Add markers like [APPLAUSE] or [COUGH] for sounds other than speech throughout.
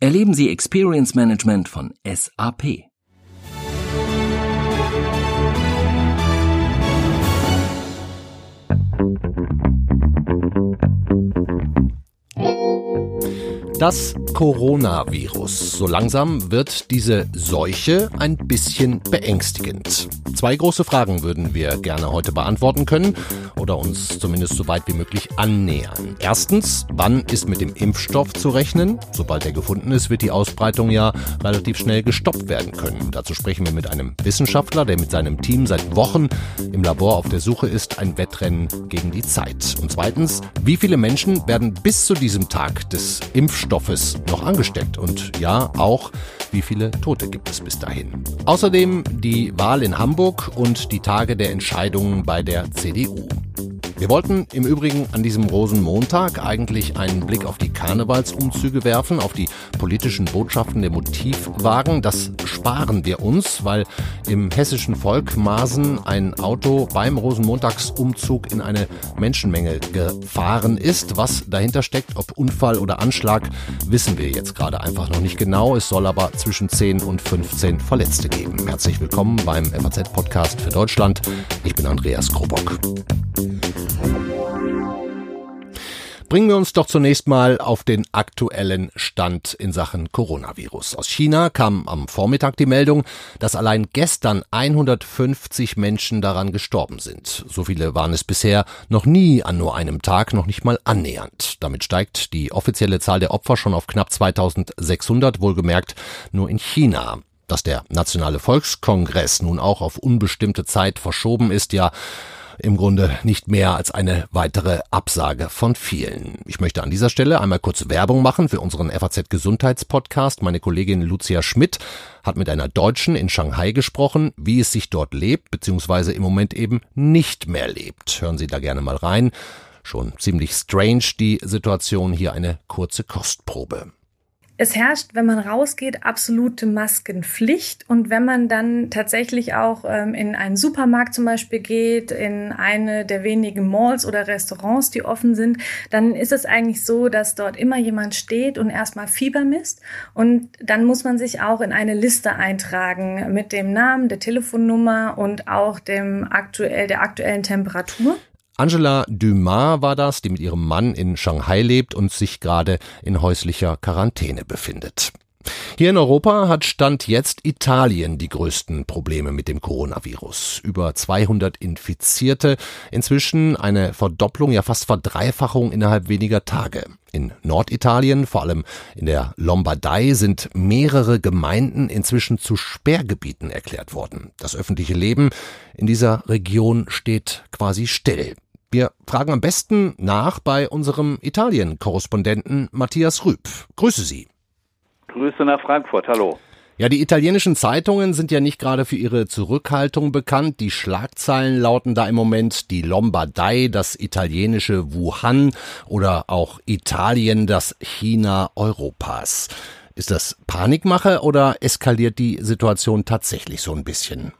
Erleben Sie Experience Management von SAP. Das Coronavirus. So langsam wird diese Seuche ein bisschen beängstigend. Zwei große Fragen würden wir gerne heute beantworten können oder uns zumindest so weit wie möglich annähern. Erstens, wann ist mit dem Impfstoff zu rechnen? Sobald er gefunden ist, wird die Ausbreitung ja relativ schnell gestoppt werden können. Dazu sprechen wir mit einem Wissenschaftler, der mit seinem Team seit Wochen im Labor auf der Suche ist, ein Wettrennen gegen die Zeit. Und zweitens, wie viele Menschen werden bis zu diesem Tag des Impfstoffes noch angesteckt? Und ja, auch, wie viele Tote gibt es bis dahin? Außerdem die Wahl in Hamburg und die Tage der Entscheidungen bei der CDU. Wir wollten im Übrigen an diesem Rosenmontag eigentlich einen Blick auf die Karnevalsumzüge werfen, auf die politischen Botschaften der Motivwagen. Das sparen wir uns, weil im hessischen Volk Maßen ein Auto beim Rosenmontagsumzug in eine Menschenmenge gefahren ist. Was dahinter steckt, ob Unfall oder Anschlag, wissen wir jetzt gerade einfach noch nicht genau. Es soll aber zwischen 10 und 15 Verletzte geben. Herzlich willkommen beim FAZ-Podcast für Deutschland. Ich bin Andreas Krobock. Bringen wir uns doch zunächst mal auf den aktuellen Stand in Sachen Coronavirus. Aus China kam am Vormittag die Meldung, dass allein gestern 150 Menschen daran gestorben sind. So viele waren es bisher noch nie an nur einem Tag, noch nicht mal annähernd. Damit steigt die offizielle Zahl der Opfer schon auf knapp 2600, wohlgemerkt nur in China. Dass der Nationale Volkskongress nun auch auf unbestimmte Zeit verschoben ist, ja, im Grunde nicht mehr als eine weitere Absage von vielen. Ich möchte an dieser Stelle einmal kurz Werbung machen für unseren FAZ Gesundheitspodcast. Meine Kollegin Lucia Schmidt hat mit einer Deutschen in Shanghai gesprochen, wie es sich dort lebt, beziehungsweise im Moment eben nicht mehr lebt. Hören Sie da gerne mal rein. Schon ziemlich strange die Situation, hier eine kurze Kostprobe. Es herrscht, wenn man rausgeht, absolute Maskenpflicht. Und wenn man dann tatsächlich auch ähm, in einen Supermarkt zum Beispiel geht, in eine der wenigen Malls oder Restaurants, die offen sind, dann ist es eigentlich so, dass dort immer jemand steht und erstmal Fieber misst. Und dann muss man sich auch in eine Liste eintragen mit dem Namen, der Telefonnummer und auch dem aktuell, der aktuellen Temperatur. Angela Dumas war das, die mit ihrem Mann in Shanghai lebt und sich gerade in häuslicher Quarantäne befindet. Hier in Europa hat Stand jetzt Italien die größten Probleme mit dem Coronavirus. Über 200 Infizierte, inzwischen eine Verdopplung, ja fast Verdreifachung innerhalb weniger Tage. In Norditalien, vor allem in der Lombardei, sind mehrere Gemeinden inzwischen zu Sperrgebieten erklärt worden. Das öffentliche Leben in dieser Region steht quasi still. Wir fragen am besten nach bei unserem Italien-Korrespondenten Matthias Rüb. Grüße Sie. Grüße nach Frankfurt. Hallo. Ja, die italienischen Zeitungen sind ja nicht gerade für ihre Zurückhaltung bekannt. Die Schlagzeilen lauten da im Moment die Lombardei, das italienische Wuhan oder auch Italien, das China Europas. Ist das Panikmache oder eskaliert die Situation tatsächlich so ein bisschen?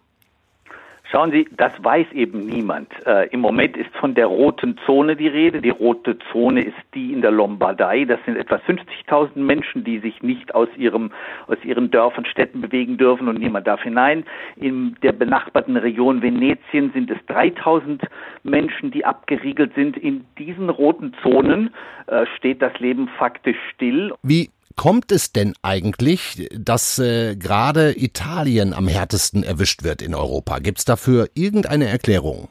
Schauen Sie, das weiß eben niemand. Äh, Im Moment ist von der roten Zone die Rede. Die rote Zone ist die in der Lombardei. Das sind etwa 50.000 Menschen, die sich nicht aus, ihrem, aus ihren Dörfern, Städten bewegen dürfen und niemand darf hinein. In der benachbarten Region Venetien sind es 3.000 Menschen, die abgeriegelt sind. In diesen roten Zonen äh, steht das Leben faktisch still. Wie kommt es denn eigentlich, dass äh, gerade Italien am härtesten erwischt wird in Europa? Gibt es dafür irgendeine Erklärung?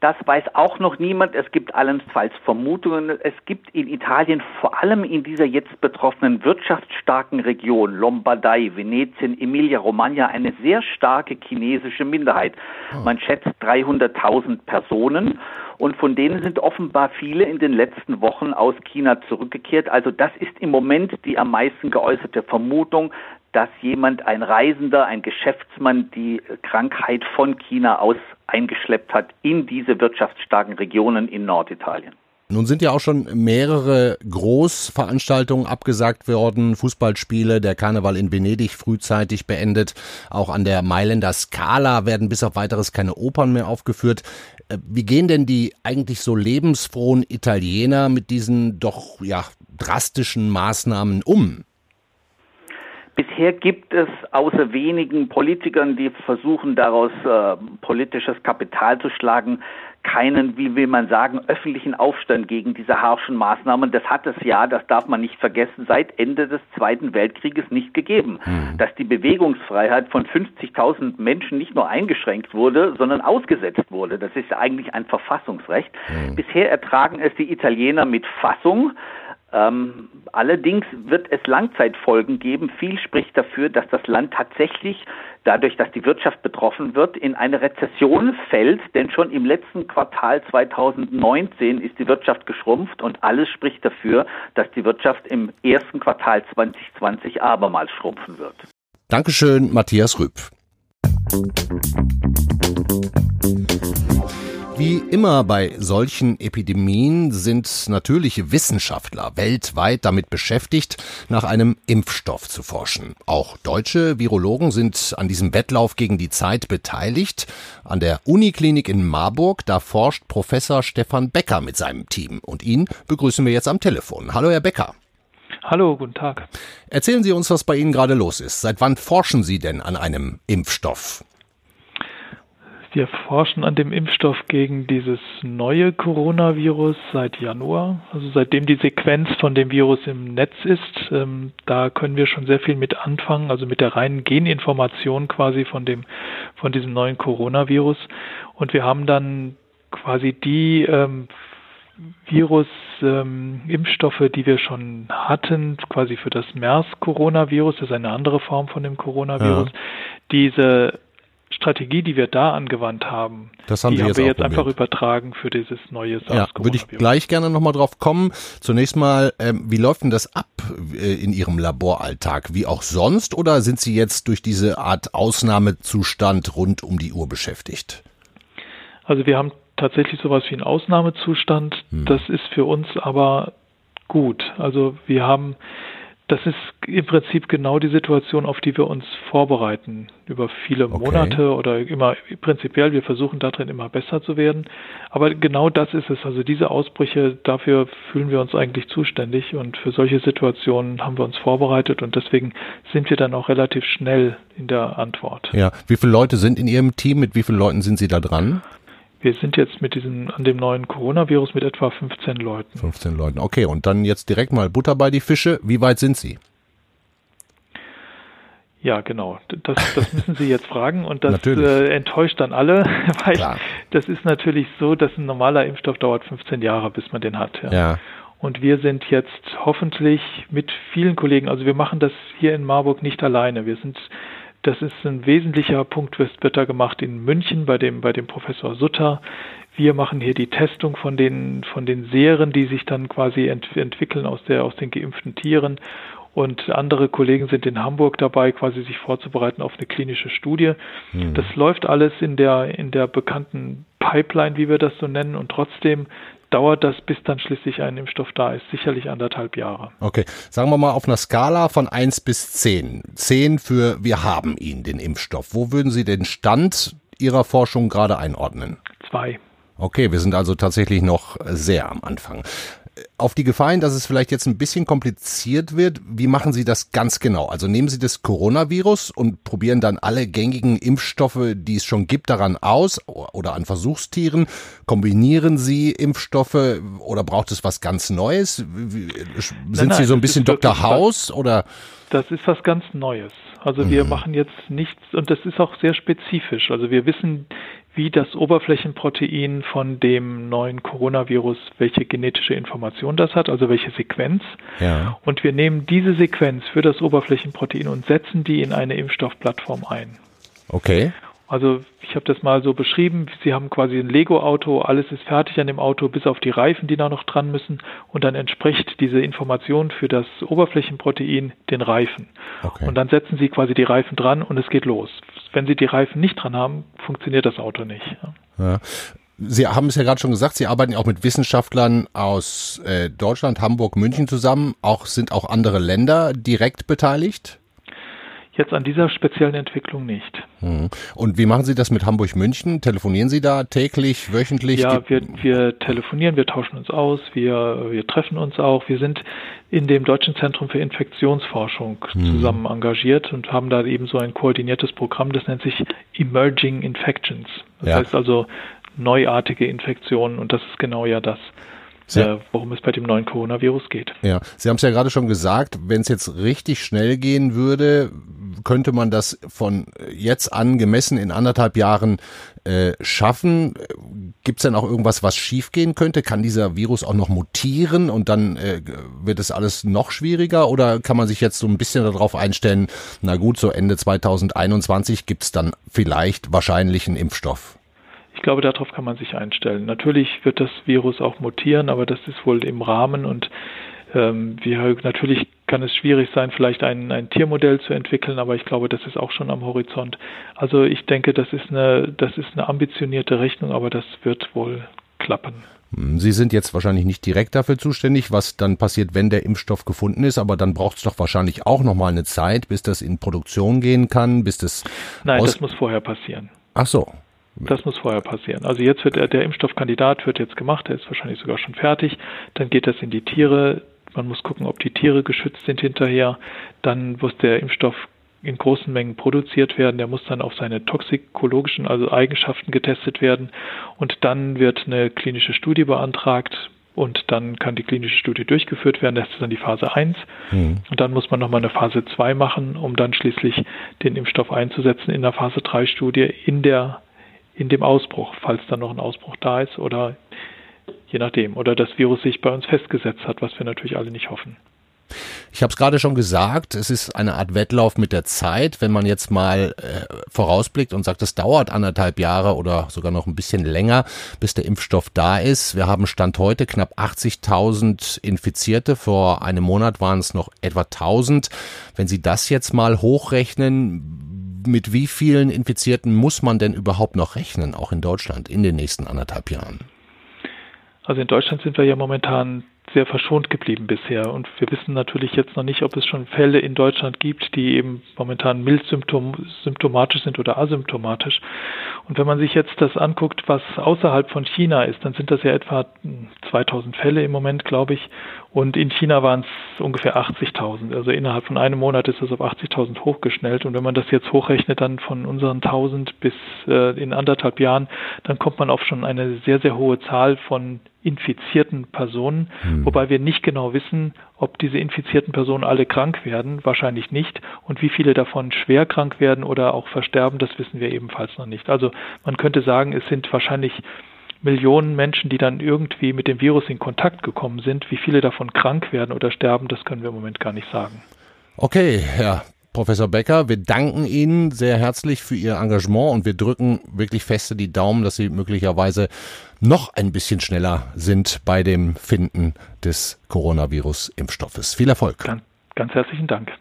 Das weiß auch noch niemand. Es gibt allenfalls Vermutungen. Es gibt in Italien, vor allem in dieser jetzt betroffenen wirtschaftsstarken Region, Lombardei, Venetien, Emilia-Romagna, eine sehr starke chinesische Minderheit. Ah. Man schätzt 300.000 Personen. Und von denen sind offenbar viele in den letzten Wochen aus China zurückgekehrt. Also das ist im Moment die am meisten geäußerte Vermutung, dass jemand, ein Reisender, ein Geschäftsmann die Krankheit von China aus eingeschleppt hat in diese wirtschaftsstarken Regionen in Norditalien. Nun sind ja auch schon mehrere Großveranstaltungen abgesagt worden, Fußballspiele, der Karneval in Venedig frühzeitig beendet, auch an der Mailänder Scala werden bis auf weiteres keine Opern mehr aufgeführt. Äh, wie gehen denn die eigentlich so lebensfrohen Italiener mit diesen doch ja drastischen Maßnahmen um? Bisher gibt es außer wenigen Politikern, die versuchen daraus äh, politisches Kapital zu schlagen, keinen, wie will man sagen, öffentlichen Aufstand gegen diese harschen Maßnahmen. Das hat es ja, das darf man nicht vergessen, seit Ende des Zweiten Weltkrieges nicht gegeben. Mhm. Dass die Bewegungsfreiheit von 50.000 Menschen nicht nur eingeschränkt wurde, sondern ausgesetzt wurde. Das ist eigentlich ein Verfassungsrecht. Mhm. Bisher ertragen es die Italiener mit Fassung. Ähm, allerdings wird es Langzeitfolgen geben. Viel spricht dafür, dass das Land tatsächlich, dadurch, dass die Wirtschaft betroffen wird, in eine Rezession fällt. Denn schon im letzten Quartal 2019 ist die Wirtschaft geschrumpft und alles spricht dafür, dass die Wirtschaft im ersten Quartal 2020 abermals schrumpfen wird. Dankeschön, Matthias Rüb. Immer bei solchen Epidemien sind natürliche Wissenschaftler weltweit damit beschäftigt, nach einem Impfstoff zu forschen. Auch deutsche Virologen sind an diesem Wettlauf gegen die Zeit beteiligt. An der Uniklinik in Marburg, da forscht Professor Stefan Becker mit seinem Team. Und ihn begrüßen wir jetzt am Telefon. Hallo, Herr Becker. Hallo, guten Tag. Erzählen Sie uns, was bei Ihnen gerade los ist. Seit wann forschen Sie denn an einem Impfstoff? Wir forschen an dem Impfstoff gegen dieses neue Coronavirus seit Januar, also seitdem die Sequenz von dem Virus im Netz ist. Ähm, da können wir schon sehr viel mit anfangen, also mit der reinen Geninformation quasi von dem, von diesem neuen Coronavirus. Und wir haben dann quasi die ähm, Virus-Impfstoffe, ähm, die wir schon hatten, quasi für das MERS-Coronavirus, das ist eine andere Form von dem Coronavirus, ja. diese Strategie, die wir da angewandt haben, das haben die haben jetzt wir jetzt einfach übertragen für dieses neue SARS-CoV-2. Ja, würde ich gleich gerne nochmal drauf kommen. Zunächst mal, ähm, wie läuft denn das ab äh, in Ihrem Laboralltag? Wie auch sonst? Oder sind Sie jetzt durch diese Art Ausnahmezustand rund um die Uhr beschäftigt? Also wir haben tatsächlich sowas wie einen Ausnahmezustand. Hm. Das ist für uns aber gut. Also wir haben das ist im Prinzip genau die Situation, auf die wir uns vorbereiten über viele Monate okay. oder immer prinzipiell. Wir versuchen darin immer besser zu werden. Aber genau das ist es. Also diese Ausbrüche, dafür fühlen wir uns eigentlich zuständig und für solche Situationen haben wir uns vorbereitet und deswegen sind wir dann auch relativ schnell in der Antwort. Ja. Wie viele Leute sind in Ihrem Team? Mit wie vielen Leuten sind Sie da dran? Wir sind jetzt mit diesem, an dem neuen Coronavirus mit etwa 15 Leuten. 15 Leuten, okay. Und dann jetzt direkt mal Butter bei die Fische. Wie weit sind Sie? Ja, genau. Das, das müssen Sie jetzt fragen und das äh, enttäuscht dann alle, [LAUGHS] weil Klar. das ist natürlich so, dass ein normaler Impfstoff dauert 15 Jahre, bis man den hat. Ja. ja. Und wir sind jetzt hoffentlich mit vielen Kollegen, also wir machen das hier in Marburg nicht alleine. Wir sind das ist ein wesentlicher Punkt, wird da gemacht in München bei dem, bei dem Professor Sutter. Wir machen hier die Testung von den, von den Serien, die sich dann quasi ent, entwickeln aus der, aus den geimpften Tieren. Und andere Kollegen sind in Hamburg dabei, quasi sich vorzubereiten auf eine klinische Studie. Mhm. Das läuft alles in der, in der bekannten Pipeline, wie wir das so nennen. Und trotzdem dauert das, bis dann schließlich ein Impfstoff da ist, sicherlich anderthalb Jahre. Okay, sagen wir mal auf einer Skala von eins bis zehn. Zehn für wir haben ihn, den Impfstoff. Wo würden Sie den Stand Ihrer Forschung gerade einordnen? Zwei. Okay, wir sind also tatsächlich noch sehr am Anfang auf die Gefahr hin, dass es vielleicht jetzt ein bisschen kompliziert wird, wie machen Sie das ganz genau? Also nehmen Sie das Coronavirus und probieren dann alle gängigen Impfstoffe, die es schon gibt, daran aus oder an Versuchstieren? Kombinieren Sie Impfstoffe oder braucht es was ganz Neues? Sind nein, nein, Sie so ein bisschen Dr. House oder? Das ist was ganz Neues. Also wir mhm. machen jetzt nichts und das ist auch sehr spezifisch. Also wir wissen wie das Oberflächenprotein von dem neuen Coronavirus, welche genetische Information das hat, also welche Sequenz. Ja. Und wir nehmen diese Sequenz für das Oberflächenprotein und setzen die in eine Impfstoffplattform ein. Okay. Also ich habe das mal so beschrieben, Sie haben quasi ein Lego-Auto, alles ist fertig an dem Auto, bis auf die Reifen, die da noch dran müssen. Und dann entspricht diese Information für das Oberflächenprotein den Reifen. Okay. Und dann setzen Sie quasi die Reifen dran und es geht los. Wenn Sie die Reifen nicht dran haben, funktioniert das Auto nicht. Ja. Sie haben es ja gerade schon gesagt, Sie arbeiten auch mit Wissenschaftlern aus äh, Deutschland, Hamburg, München zusammen. Auch sind auch andere Länder direkt beteiligt? Jetzt an dieser speziellen Entwicklung nicht. Hm. Und wie machen Sie das mit Hamburg-München? Telefonieren Sie da täglich, wöchentlich? Ja, wir, wir telefonieren, wir tauschen uns aus, wir, wir treffen uns auch. Wir sind in dem Deutschen Zentrum für Infektionsforschung hm. zusammen engagiert und haben da eben so ein koordiniertes Programm, das nennt sich Emerging Infections. Das ja. heißt also neuartige Infektionen und das ist genau ja das. Äh, worum es bei dem neuen Coronavirus geht. Ja, Sie haben es ja gerade schon gesagt, wenn es jetzt richtig schnell gehen würde, könnte man das von jetzt an gemessen in anderthalb Jahren äh, schaffen? Gibt es denn auch irgendwas, was schiefgehen könnte? Kann dieser Virus auch noch mutieren und dann äh, wird es alles noch schwieriger? Oder kann man sich jetzt so ein bisschen darauf einstellen, na gut, so Ende 2021 gibt es dann vielleicht wahrscheinlich einen Impfstoff? Ich glaube, darauf kann man sich einstellen. Natürlich wird das Virus auch mutieren, aber das ist wohl im Rahmen und ähm, wir, natürlich kann es schwierig sein, vielleicht ein, ein Tiermodell zu entwickeln, aber ich glaube, das ist auch schon am Horizont. Also ich denke, das ist eine, das ist eine ambitionierte Rechnung, aber das wird wohl klappen. Sie sind jetzt wahrscheinlich nicht direkt dafür zuständig, was dann passiert, wenn der Impfstoff gefunden ist, aber dann braucht es doch wahrscheinlich auch noch mal eine Zeit, bis das in Produktion gehen kann, bis das Nein, das muss vorher passieren. Ach so, das muss vorher passieren. Also jetzt wird der, der Impfstoffkandidat wird jetzt gemacht, der ist wahrscheinlich sogar schon fertig. Dann geht das in die Tiere. Man muss gucken, ob die Tiere geschützt sind hinterher. Dann muss der Impfstoff in großen Mengen produziert werden. Der muss dann auf seine toxikologischen, also Eigenschaften getestet werden. Und dann wird eine klinische Studie beantragt. Und dann kann die klinische Studie durchgeführt werden. Das ist dann die Phase 1. Mhm. Und dann muss man nochmal eine Phase 2 machen, um dann schließlich den Impfstoff einzusetzen in der Phase 3 Studie in der in dem Ausbruch, falls dann noch ein Ausbruch da ist oder je nachdem. Oder das Virus sich bei uns festgesetzt hat, was wir natürlich alle nicht hoffen. Ich habe es gerade schon gesagt, es ist eine Art Wettlauf mit der Zeit. Wenn man jetzt mal äh, vorausblickt und sagt, es dauert anderthalb Jahre oder sogar noch ein bisschen länger, bis der Impfstoff da ist. Wir haben Stand heute knapp 80.000 Infizierte. Vor einem Monat waren es noch etwa 1.000. Wenn Sie das jetzt mal hochrechnen, mit wie vielen Infizierten muss man denn überhaupt noch rechnen, auch in Deutschland, in den nächsten anderthalb Jahren? Also in Deutschland sind wir ja momentan sehr verschont geblieben bisher. Und wir wissen natürlich jetzt noch nicht, ob es schon Fälle in Deutschland gibt, die eben momentan mild symptomatisch sind oder asymptomatisch. Und wenn man sich jetzt das anguckt, was außerhalb von China ist, dann sind das ja etwa 2000 Fälle im Moment, glaube ich. Und in China waren es ungefähr 80.000. Also innerhalb von einem Monat ist das auf 80.000 hochgeschnellt. Und wenn man das jetzt hochrechnet, dann von unseren 1000 bis äh, in anderthalb Jahren, dann kommt man auf schon eine sehr, sehr hohe Zahl von infizierten Personen, mhm. wobei wir nicht genau wissen, ob diese infizierten Personen alle krank werden, wahrscheinlich nicht, und wie viele davon schwer krank werden oder auch versterben, das wissen wir ebenfalls noch nicht. Also man könnte sagen, es sind wahrscheinlich Millionen Menschen, die dann irgendwie mit dem Virus in Kontakt gekommen sind. Wie viele davon krank werden oder sterben, das können wir im Moment gar nicht sagen. Okay, Herr Professor Becker, wir danken Ihnen sehr herzlich für Ihr Engagement und wir drücken wirklich feste die Daumen, dass Sie möglicherweise noch ein bisschen schneller sind bei dem Finden des Coronavirus-Impfstoffes. Viel Erfolg. Ganz, ganz herzlichen Dank.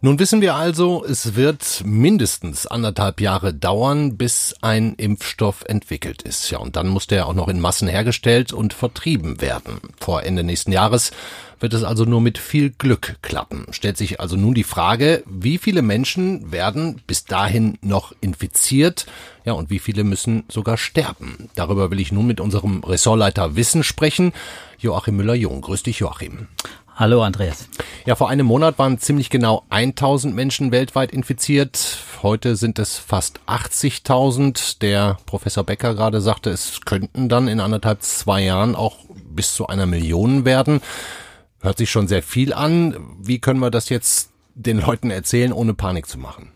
Nun wissen wir also, es wird mindestens anderthalb Jahre dauern, bis ein Impfstoff entwickelt ist. Ja, und dann muss der auch noch in Massen hergestellt und vertrieben werden. Vor Ende nächsten Jahres wird es also nur mit viel Glück klappen. Stellt sich also nun die Frage, wie viele Menschen werden bis dahin noch infiziert? Ja, und wie viele müssen sogar sterben? Darüber will ich nun mit unserem Ressortleiter Wissen sprechen. Joachim Müller-Jung. Grüß dich, Joachim. Hallo Andreas. Ja, vor einem Monat waren ziemlich genau 1000 Menschen weltweit infiziert. Heute sind es fast 80.000. Der Professor Becker gerade sagte, es könnten dann in anderthalb, zwei Jahren auch bis zu einer Million werden. Hört sich schon sehr viel an. Wie können wir das jetzt den Leuten erzählen, ohne Panik zu machen?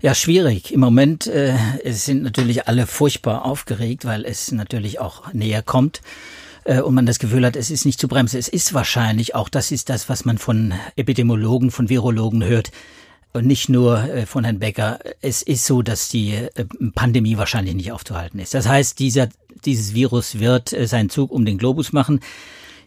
Ja, schwierig. Im Moment äh, sind natürlich alle furchtbar aufgeregt, weil es natürlich auch näher kommt äh, und man das Gefühl hat, es ist nicht zu bremsen. Es ist wahrscheinlich, auch das ist das, was man von Epidemiologen, von Virologen hört, und nicht nur äh, von Herrn Becker. Es ist so, dass die äh, Pandemie wahrscheinlich nicht aufzuhalten ist. Das heißt, dieser, dieses Virus wird äh, seinen Zug um den Globus machen.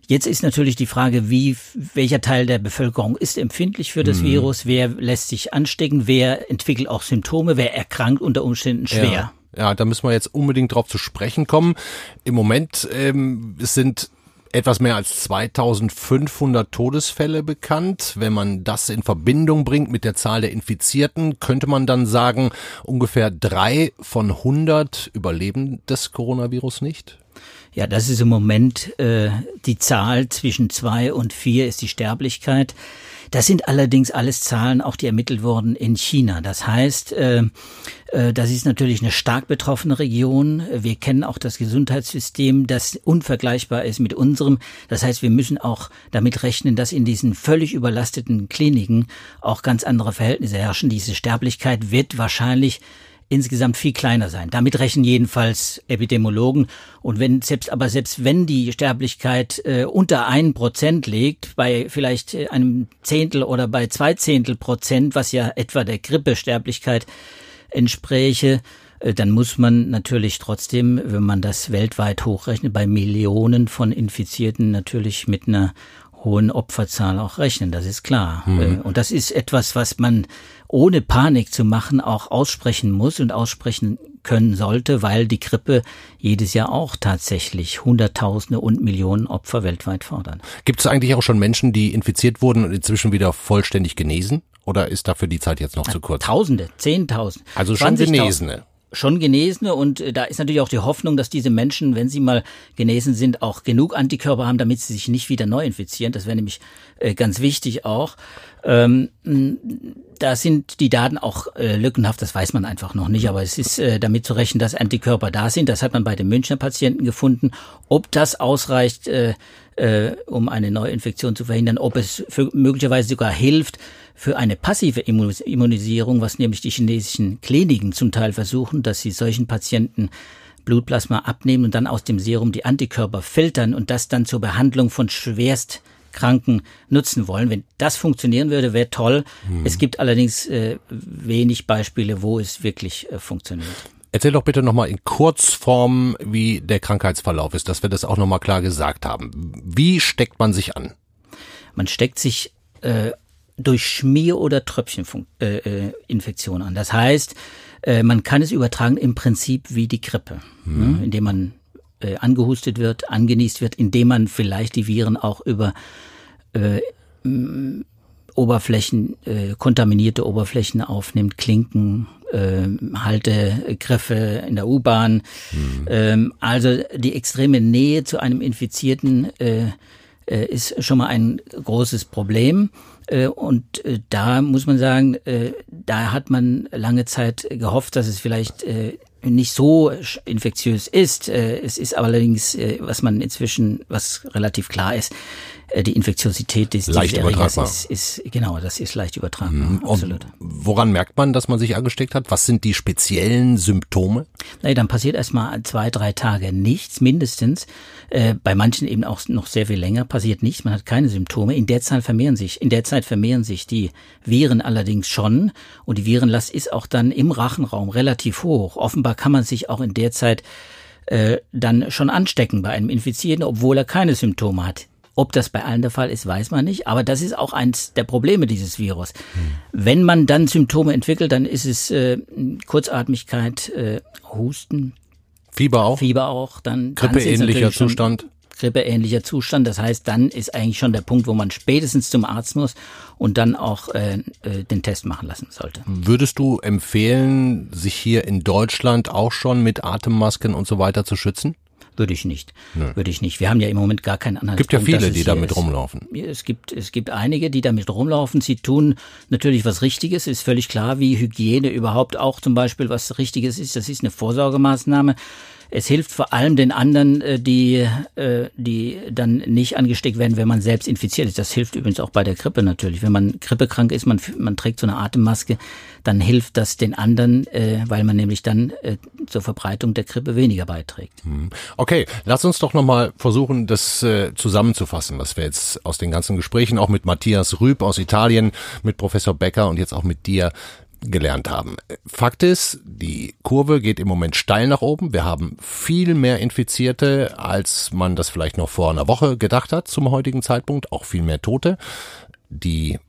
Jetzt ist natürlich die Frage, wie, welcher Teil der Bevölkerung ist empfindlich für das mhm. Virus, wer lässt sich anstecken, wer entwickelt auch Symptome, wer erkrankt unter Umständen schwer. Ja. Ja, da müssen wir jetzt unbedingt drauf zu sprechen kommen. Im Moment ähm, sind etwas mehr als 2500 Todesfälle bekannt. Wenn man das in Verbindung bringt mit der Zahl der Infizierten, könnte man dann sagen, ungefähr drei von 100 überleben das Coronavirus nicht? Ja, das ist im Moment äh, die Zahl zwischen zwei und vier ist die Sterblichkeit. Das sind allerdings alles Zahlen, auch die ermittelt wurden in China. Das heißt, äh, äh, das ist natürlich eine stark betroffene Region. Wir kennen auch das Gesundheitssystem, das unvergleichbar ist mit unserem. Das heißt, wir müssen auch damit rechnen, dass in diesen völlig überlasteten Kliniken auch ganz andere Verhältnisse herrschen. Diese Sterblichkeit wird wahrscheinlich insgesamt viel kleiner sein. Damit rechnen jedenfalls Epidemiologen. Und wenn selbst, aber selbst wenn die Sterblichkeit äh, unter ein Prozent liegt, bei vielleicht äh, einem Zehntel oder bei zwei Zehntel Prozent, was ja etwa der Grippesterblichkeit entspräche, äh, dann muss man natürlich trotzdem, wenn man das weltweit hochrechnet, bei Millionen von Infizierten natürlich mit einer hohen Opferzahl auch rechnen, das ist klar. Mhm. Äh, und das ist etwas, was man ohne Panik zu machen auch aussprechen muss und aussprechen können sollte, weil die Grippe jedes Jahr auch tatsächlich Hunderttausende und Millionen Opfer weltweit fordern. Gibt es eigentlich auch schon Menschen, die infiziert wurden und inzwischen wieder vollständig genesen? Oder ist dafür die Zeit jetzt noch zu kurz? Tausende, Zehntausende. Also schon Genesene schon Genesene und äh, da ist natürlich auch die Hoffnung, dass diese Menschen, wenn sie mal genesen sind, auch genug Antikörper haben, damit sie sich nicht wieder neu infizieren. Das wäre nämlich äh, ganz wichtig auch. Ähm, da sind die Daten auch äh, lückenhaft, das weiß man einfach noch nicht, aber es ist äh, damit zu rechnen, dass Antikörper da sind. Das hat man bei den Münchner Patienten gefunden. Ob das ausreicht, äh, äh, um eine Neuinfektion zu verhindern, ob es möglicherweise sogar hilft, für eine passive Immunisierung, was nämlich die chinesischen Kliniken zum Teil versuchen, dass sie solchen Patienten Blutplasma abnehmen und dann aus dem Serum die Antikörper filtern und das dann zur Behandlung von Schwerstkranken nutzen wollen. Wenn das funktionieren würde, wäre toll. Hm. Es gibt allerdings äh, wenig Beispiele, wo es wirklich äh, funktioniert. Erzähl doch bitte nochmal in Kurzform, wie der Krankheitsverlauf ist, dass wir das auch nochmal klar gesagt haben. Wie steckt man sich an? Man steckt sich äh, durch Schmier- oder Tröpfcheninfektion äh, äh an. Das heißt, äh, man kann es übertragen im Prinzip wie die Grippe, mhm. ne, indem man äh, angehustet wird, angenießt wird, indem man vielleicht die Viren auch über äh, Oberflächen, äh, kontaminierte Oberflächen aufnimmt, Klinken, äh, Haltegriffe in der U-Bahn. Mhm. Ähm, also die extreme Nähe zu einem Infizierten äh, äh, ist schon mal ein großes Problem. Äh, und äh, da muss man sagen, äh, da hat man lange Zeit gehofft, dass es vielleicht nicht so infektiös ist. Es ist allerdings, was man inzwischen, was relativ klar ist, die Infektiosität des leicht übertragbar. Ist, ist, genau, das ist leicht übertragbar. Mhm. Absolut. woran merkt man, dass man sich angesteckt hat? Was sind die speziellen Symptome? Nee, dann passiert erstmal zwei, drei Tage nichts, mindestens. Äh, bei manchen eben auch noch sehr viel länger passiert nichts. Man hat keine Symptome. In der Zeit vermehren sich, in der Zeit vermehren sich die Viren allerdings schon. Und die Virenlast ist auch dann im Rachenraum relativ hoch. Offenbar kann man sich auch in der Zeit äh, dann schon anstecken bei einem Infizierten, obwohl er keine Symptome hat. Ob das bei allen der Fall ist, weiß man nicht. Aber das ist auch eins der Probleme dieses Virus. Hm. Wenn man dann Symptome entwickelt, dann ist es äh, Kurzatmigkeit, äh, Husten, Fieber auch? Fieber auch. Dann Grippeähnlicher Zustand? Grippeähnlicher Zustand. Das heißt, dann ist eigentlich schon der Punkt, wo man spätestens zum Arzt muss und dann auch äh, äh, den Test machen lassen sollte. Würdest du empfehlen, sich hier in Deutschland auch schon mit Atemmasken und so weiter zu schützen? Würde ich nicht. Nö. Würde ich nicht. Wir haben ja im Moment gar keinen anderen. Es gibt ja viele, die damit rumlaufen. Es gibt, es gibt einige, die damit rumlaufen. Sie tun natürlich was Richtiges. Ist völlig klar, wie Hygiene überhaupt auch zum Beispiel was Richtiges ist. Das ist eine Vorsorgemaßnahme. Es hilft vor allem den anderen, äh, die, äh, die dann nicht angesteckt werden, wenn man selbst infiziert ist. Das hilft übrigens auch bei der Grippe natürlich. Wenn man grippekrank ist, man, man trägt so eine Atemmaske, dann hilft das den anderen, äh, weil man nämlich dann zur Verbreitung der Grippe weniger beiträgt. Hm. Okay, lass uns doch nochmal versuchen, das zusammenzufassen, was wir jetzt aus den ganzen Gesprächen, auch mit Matthias Rüb aus Italien, mit Professor Becker und jetzt auch mit dir gelernt haben. Fakt ist, die Kurve geht im Moment steil nach oben. Wir haben viel mehr Infizierte, als man das vielleicht noch vor einer Woche gedacht hat zum heutigen Zeitpunkt, auch viel mehr Tote. Die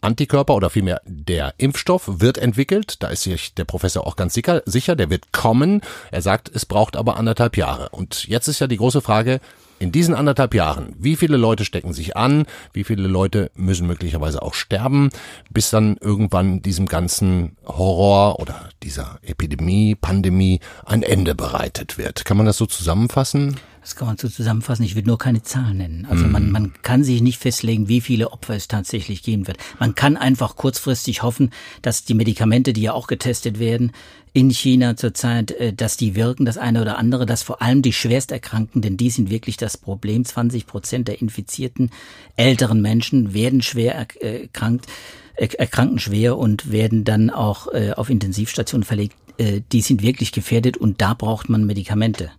Antikörper oder vielmehr der Impfstoff wird entwickelt. Da ist sich der Professor auch ganz sicher, der wird kommen. Er sagt, es braucht aber anderthalb Jahre. Und jetzt ist ja die große Frage, in diesen anderthalb Jahren, wie viele Leute stecken sich an, wie viele Leute müssen möglicherweise auch sterben, bis dann irgendwann diesem ganzen Horror oder dieser Epidemie, Pandemie ein Ende bereitet wird. Kann man das so zusammenfassen? Das kann man so zusammenfassen. Ich will nur keine Zahlen nennen. Also man, mhm. man kann sich nicht festlegen, wie viele Opfer es tatsächlich geben wird. Man kann einfach kurzfristig hoffen, dass die Medikamente, die ja auch getestet werden, in China zurzeit, äh, dass die wirken, das eine oder andere, dass vor allem die Schwersterkrankten, denn die sind wirklich das Problem. 20 Prozent der infizierten älteren Menschen werden schwer erkrankt, erkranken schwer und werden dann auch äh, auf Intensivstationen verlegt. Äh, die sind wirklich gefährdet und da braucht man Medikamente.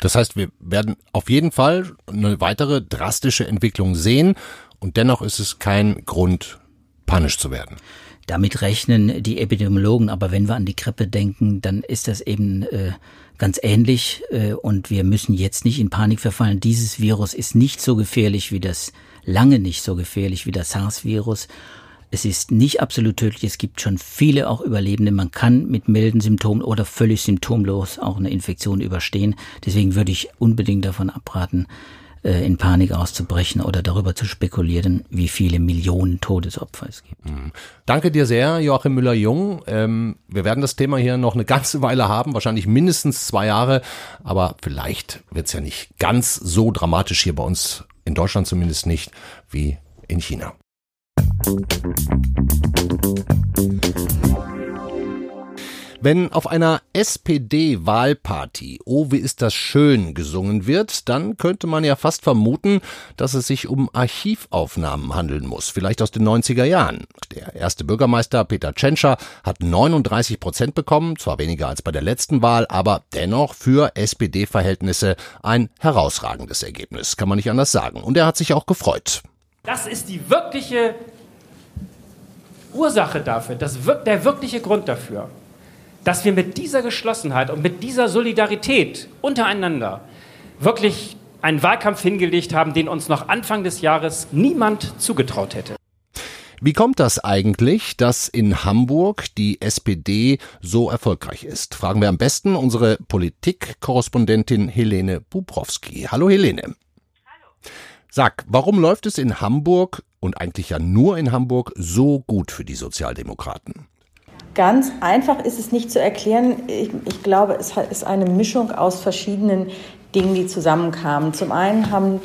Das heißt, wir werden auf jeden Fall eine weitere drastische Entwicklung sehen und dennoch ist es kein Grund, panisch zu werden. Damit rechnen die Epidemiologen, aber wenn wir an die Grippe denken, dann ist das eben äh, ganz ähnlich äh, und wir müssen jetzt nicht in Panik verfallen. Dieses Virus ist nicht so gefährlich wie das, lange nicht so gefährlich wie das SARS-Virus es ist nicht absolut tödlich. Es gibt schon viele auch Überlebende. Man kann mit milden Symptomen oder völlig symptomlos auch eine Infektion überstehen. Deswegen würde ich unbedingt davon abraten, äh, in Panik auszubrechen oder darüber zu spekulieren, wie viele Millionen Todesopfer es gibt. Mhm. Danke dir sehr, Joachim Müller-Jung. Ähm, wir werden das Thema hier noch eine ganze [LAUGHS] Weile haben, wahrscheinlich mindestens zwei Jahre, aber vielleicht wird es ja nicht ganz so dramatisch hier bei uns, in Deutschland zumindest nicht, wie in China. Wenn auf einer SPD-Wahlparty Oh, wie ist das schön gesungen wird, dann könnte man ja fast vermuten, dass es sich um Archivaufnahmen handeln muss, vielleicht aus den 90er Jahren. Der erste Bürgermeister Peter Tschentscher hat 39 Prozent bekommen, zwar weniger als bei der letzten Wahl, aber dennoch für SPD-Verhältnisse ein herausragendes Ergebnis, kann man nicht anders sagen. Und er hat sich auch gefreut. Das ist die wirkliche Ursache dafür, das, der wirkliche Grund dafür, dass wir mit dieser Geschlossenheit und mit dieser Solidarität untereinander wirklich einen Wahlkampf hingelegt haben, den uns noch Anfang des Jahres niemand zugetraut hätte. Wie kommt das eigentlich, dass in Hamburg die SPD so erfolgreich ist? Fragen wir am besten unsere Politikkorrespondentin Helene Bubrowski. Hallo Helene. Sag, warum läuft es in Hamburg und eigentlich ja nur in Hamburg so gut für die Sozialdemokraten? Ganz einfach ist es nicht zu erklären. Ich, ich glaube, es ist eine Mischung aus verschiedenen Dingen, die zusammenkamen. Zum einen haben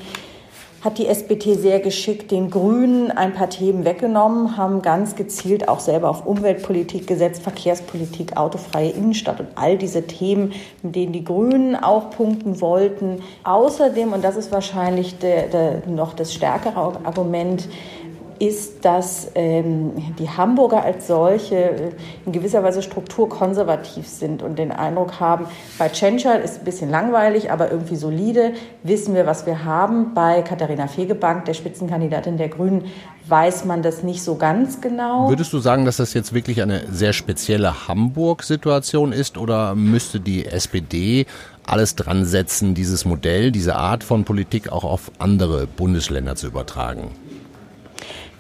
hat die SPD sehr geschickt den Grünen ein paar Themen weggenommen, haben ganz gezielt auch selber auf Umweltpolitik gesetzt, Verkehrspolitik, autofreie Innenstadt und all diese Themen, mit denen die Grünen auch punkten wollten. Außerdem, und das ist wahrscheinlich der, der, noch das stärkere Argument, ist, dass ähm, die Hamburger als solche äh, in gewisser Weise strukturkonservativ sind und den Eindruck haben, bei Tschentscher ist ein bisschen langweilig, aber irgendwie solide, wissen wir, was wir haben. Bei Katharina Fegebank, der Spitzenkandidatin der Grünen, weiß man das nicht so ganz genau. Würdest du sagen, dass das jetzt wirklich eine sehr spezielle Hamburg-Situation ist oder müsste die SPD alles dran setzen, dieses Modell, diese Art von Politik auch auf andere Bundesländer zu übertragen?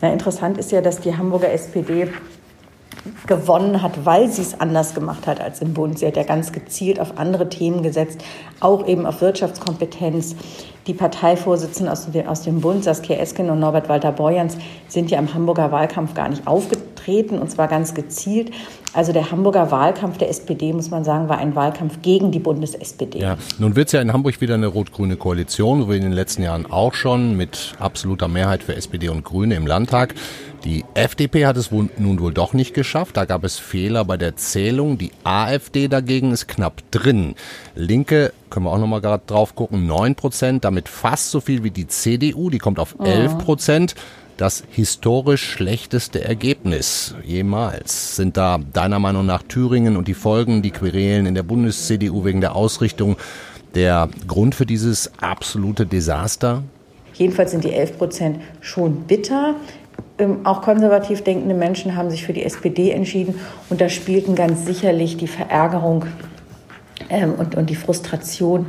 Na, interessant ist ja, dass die Hamburger SPD gewonnen hat, weil sie es anders gemacht hat als im Bund. Sie hat ja ganz gezielt auf andere Themen gesetzt, auch eben auf Wirtschaftskompetenz. Die Parteivorsitzenden aus, dem Bund, Saskia Esken und Norbert Walter-Borjans, sind ja im Hamburger Wahlkampf gar nicht aufgetreten vertreten und zwar ganz gezielt. Also der Hamburger Wahlkampf der SPD, muss man sagen, war ein Wahlkampf gegen die Bundes-SPD. Ja, nun wird es ja in Hamburg wieder eine rot-grüne Koalition, wie in den letzten Jahren auch schon, mit absoluter Mehrheit für SPD und Grüne im Landtag. Die FDP hat es wohl, nun wohl doch nicht geschafft. Da gab es Fehler bei der Zählung. Die AfD dagegen ist knapp drin. Linke, können wir auch nochmal gerade drauf gucken, 9 Prozent, damit fast so viel wie die CDU. Die kommt auf 11 Prozent. Das historisch schlechteste Ergebnis jemals. Sind da deiner Meinung nach Thüringen und die Folgen, die Querelen in der Bundes-CDU wegen der Ausrichtung der Grund für dieses absolute Desaster? Jedenfalls sind die 11 Prozent schon bitter. Ähm, auch konservativ denkende Menschen haben sich für die SPD entschieden und da spielten ganz sicherlich die Verärgerung ähm, und, und die Frustration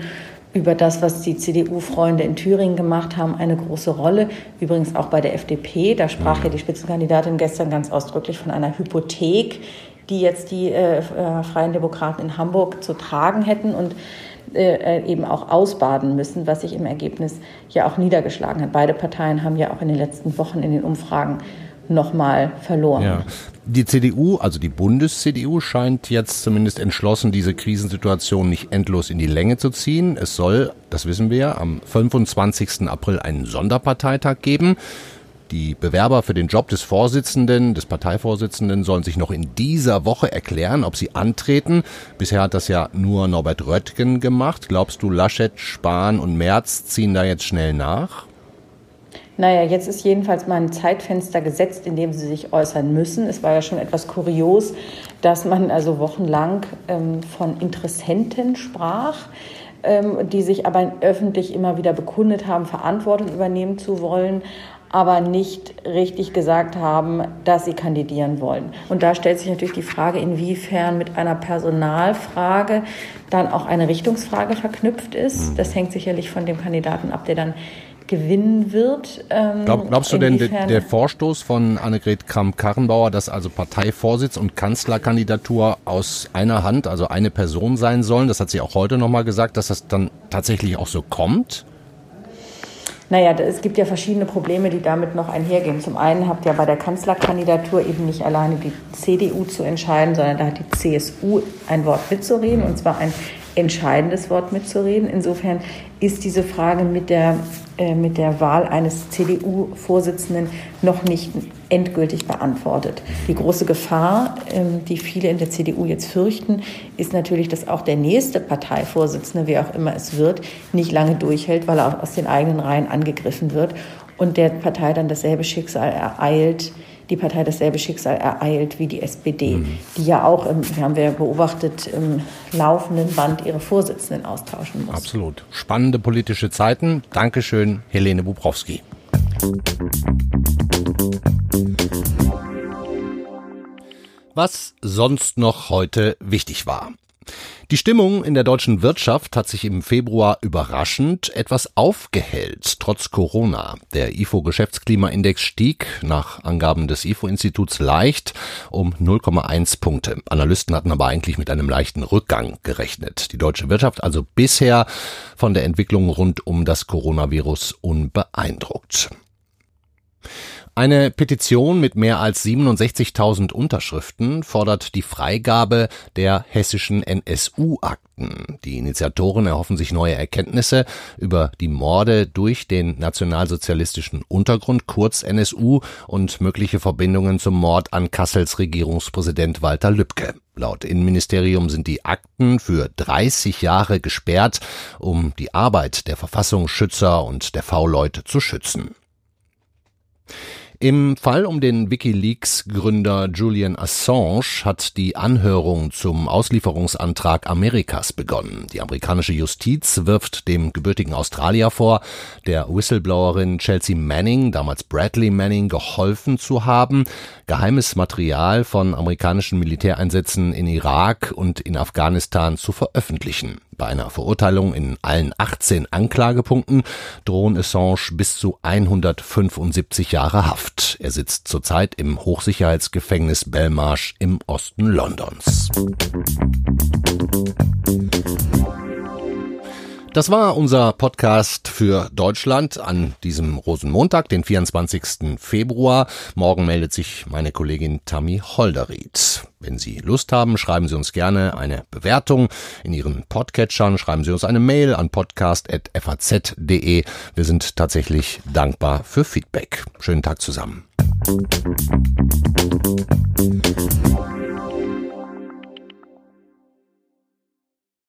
über das, was die CDU-Freunde in Thüringen gemacht haben, eine große Rolle. Übrigens auch bei der FDP. Da sprach ja die Spitzenkandidatin gestern ganz ausdrücklich von einer Hypothek, die jetzt die äh, äh Freien Demokraten in Hamburg zu tragen hätten. Und äh, eben auch ausbaden müssen, was sich im Ergebnis ja auch niedergeschlagen hat. Beide Parteien haben ja auch in den letzten Wochen in den Umfragen nochmal verloren. Ja. Die CDU, also die Bundes-CDU, scheint jetzt zumindest entschlossen, diese Krisensituation nicht endlos in die Länge zu ziehen. Es soll, das wissen wir, am 25. April einen Sonderparteitag geben. Die Bewerber für den Job des Vorsitzenden, des Parteivorsitzenden sollen sich noch in dieser Woche erklären, ob sie antreten. Bisher hat das ja nur Norbert Röttgen gemacht. Glaubst du, Laschet, Spahn und Merz ziehen da jetzt schnell nach? Naja, jetzt ist jedenfalls mal ein Zeitfenster gesetzt, in dem sie sich äußern müssen. Es war ja schon etwas kurios, dass man also wochenlang ähm, von Interessenten sprach, ähm, die sich aber öffentlich immer wieder bekundet haben, Verantwortung übernehmen zu wollen aber nicht richtig gesagt haben, dass sie kandidieren wollen. Und da stellt sich natürlich die Frage, inwiefern mit einer Personalfrage dann auch eine Richtungsfrage verknüpft ist. Mhm. Das hängt sicherlich von dem Kandidaten ab, der dann gewinnen wird. Ähm, Glaub, glaubst du denn, der, der Vorstoß von Annegret Kramp-Karrenbauer, dass also Parteivorsitz und Kanzlerkandidatur aus einer Hand, also eine Person sein sollen, das hat sie auch heute nochmal gesagt, dass das dann tatsächlich auch so kommt? Naja, es gibt ja verschiedene Probleme, die damit noch einhergehen. Zum einen habt ihr bei der Kanzlerkandidatur eben nicht alleine die CDU zu entscheiden, sondern da hat die CSU ein Wort mitzureden, und zwar ein entscheidendes Wort mitzureden. Insofern ist diese Frage mit der, äh, mit der Wahl eines CDU-Vorsitzenden noch nicht endgültig beantwortet. Die große Gefahr, ähm, die viele in der CDU jetzt fürchten, ist natürlich, dass auch der nächste Parteivorsitzende, wer auch immer es wird, nicht lange durchhält, weil er aus den eigenen Reihen angegriffen wird und der Partei dann dasselbe Schicksal ereilt, die Partei dasselbe Schicksal ereilt wie die SPD, mhm. die ja auch, im, haben wir beobachtet, im laufenden Band ihre Vorsitzenden austauschen muss. Absolut. Spannende politische Zeiten. Dankeschön, Helene Bubrowski. Was sonst noch heute wichtig war. Die Stimmung in der deutschen Wirtschaft hat sich im Februar überraschend etwas aufgehellt, trotz Corona. Der IFO-Geschäftsklimaindex stieg nach Angaben des IFO-Instituts leicht um 0,1 Punkte. Analysten hatten aber eigentlich mit einem leichten Rückgang gerechnet. Die deutsche Wirtschaft also bisher von der Entwicklung rund um das Coronavirus unbeeindruckt. Eine Petition mit mehr als 67.000 Unterschriften fordert die Freigabe der hessischen NSU-Akten. Die Initiatoren erhoffen sich neue Erkenntnisse über die Morde durch den nationalsozialistischen Untergrund, kurz NSU, und mögliche Verbindungen zum Mord an Kassels Regierungspräsident Walter Lübcke. Laut Innenministerium sind die Akten für 30 Jahre gesperrt, um die Arbeit der Verfassungsschützer und der V-Leute zu schützen. Im Fall um den Wikileaks-Gründer Julian Assange hat die Anhörung zum Auslieferungsantrag Amerikas begonnen. Die amerikanische Justiz wirft dem gebürtigen Australier vor, der Whistleblowerin Chelsea Manning, damals Bradley Manning, geholfen zu haben, geheimes Material von amerikanischen Militäreinsätzen in Irak und in Afghanistan zu veröffentlichen. Bei einer Verurteilung in allen 18 Anklagepunkten drohen Assange bis zu 175 Jahre Haft. Er sitzt zurzeit im Hochsicherheitsgefängnis Belmarsh im Osten Londons. Das war unser Podcast für Deutschland an diesem Rosenmontag, den 24. Februar. Morgen meldet sich meine Kollegin Tammy Holderried. Wenn Sie Lust haben, schreiben Sie uns gerne eine Bewertung in Ihren Podcatchern, schreiben Sie uns eine Mail an podcast.faz.de. Wir sind tatsächlich dankbar für Feedback. Schönen Tag zusammen.